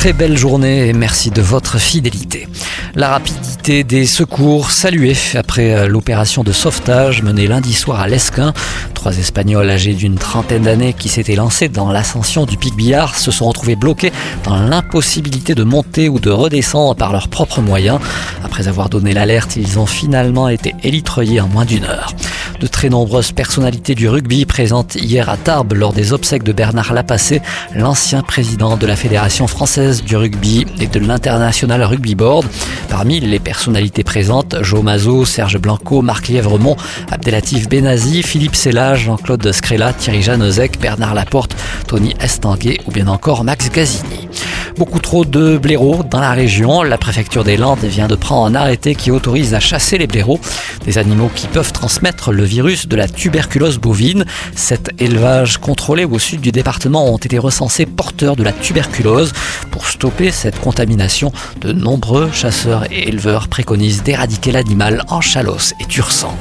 Très belle journée et merci de votre fidélité. La rapidité des secours saluée après euh, l'opération de sauvetage menée lundi soir à Lesquin. Trois Espagnols âgés d'une trentaine d'années qui s'étaient lancés dans l'ascension du pic Billard se sont retrouvés bloqués dans l'impossibilité de monter ou de redescendre par leurs propres moyens. Après avoir donné l'alerte, ils ont finalement été élitreillés en moins d'une heure. De très nombreuses personnalités du rugby présentes hier à Tarbes lors des obsèques de Bernard Lapassé, l'ancien président de la Fédération française du rugby et de l'International Rugby Board. Parmi les personnalités présentes, Joe Mazo, Serge Blanco, Marc Lièvremont, Abdelatif Benazi, Philippe Sella, Jean-Claude Scrella, Thierry Janozek, Bernard Laporte, Tony Estanguet ou bien encore Max Gazini. Beaucoup trop de blaireaux dans la région. La préfecture des Landes vient de prendre un arrêté qui autorise à chasser les blaireaux, des animaux qui peuvent transmettre le virus de la tuberculose bovine. Cet élevage contrôlé au sud du département ont été recensés porteurs de la tuberculose. Pour stopper cette contamination, de nombreux chasseurs et éleveurs préconisent d'éradiquer l'animal en Chalosse et Tursan.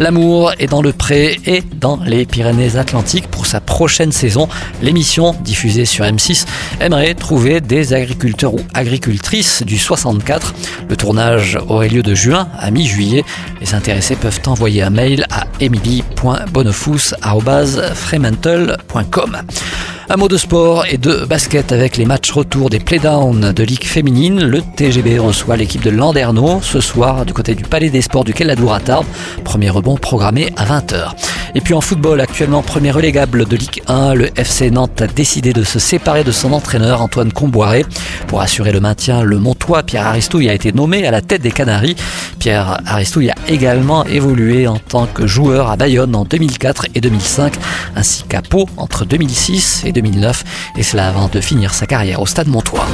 L'amour est dans le pré et dans les Pyrénées-Atlantiques pour sa prochaine saison. L'émission, diffusée sur M6, aimerait trouver des agriculteurs ou agricultrices du 64. Le tournage aurait lieu de juin à mi-juillet. Les intéressés peuvent envoyer un mail à emily.bonnefous.fremantle.com. Un mot de sport et de basket avec les matchs retour des playdowns de Ligue féminine. Le TGB reçoit l'équipe de Landerneau ce soir du côté du Palais des Sports du Kelladour à Tarbes. Premier rebond programmé à 20h. Et puis en football, actuellement premier relégable de Ligue 1, le FC Nantes a décidé de se séparer de son entraîneur Antoine Comboiré. Pour assurer le maintien, le Montois Pierre Aristouille a été nommé à la tête des Canaries. Pierre Aristouille a également évolué en tant que joueur à Bayonne en 2004 et 2005, ainsi qu'à Pau entre 2006 et 2009, et cela avant de finir sa carrière au Stade Montois.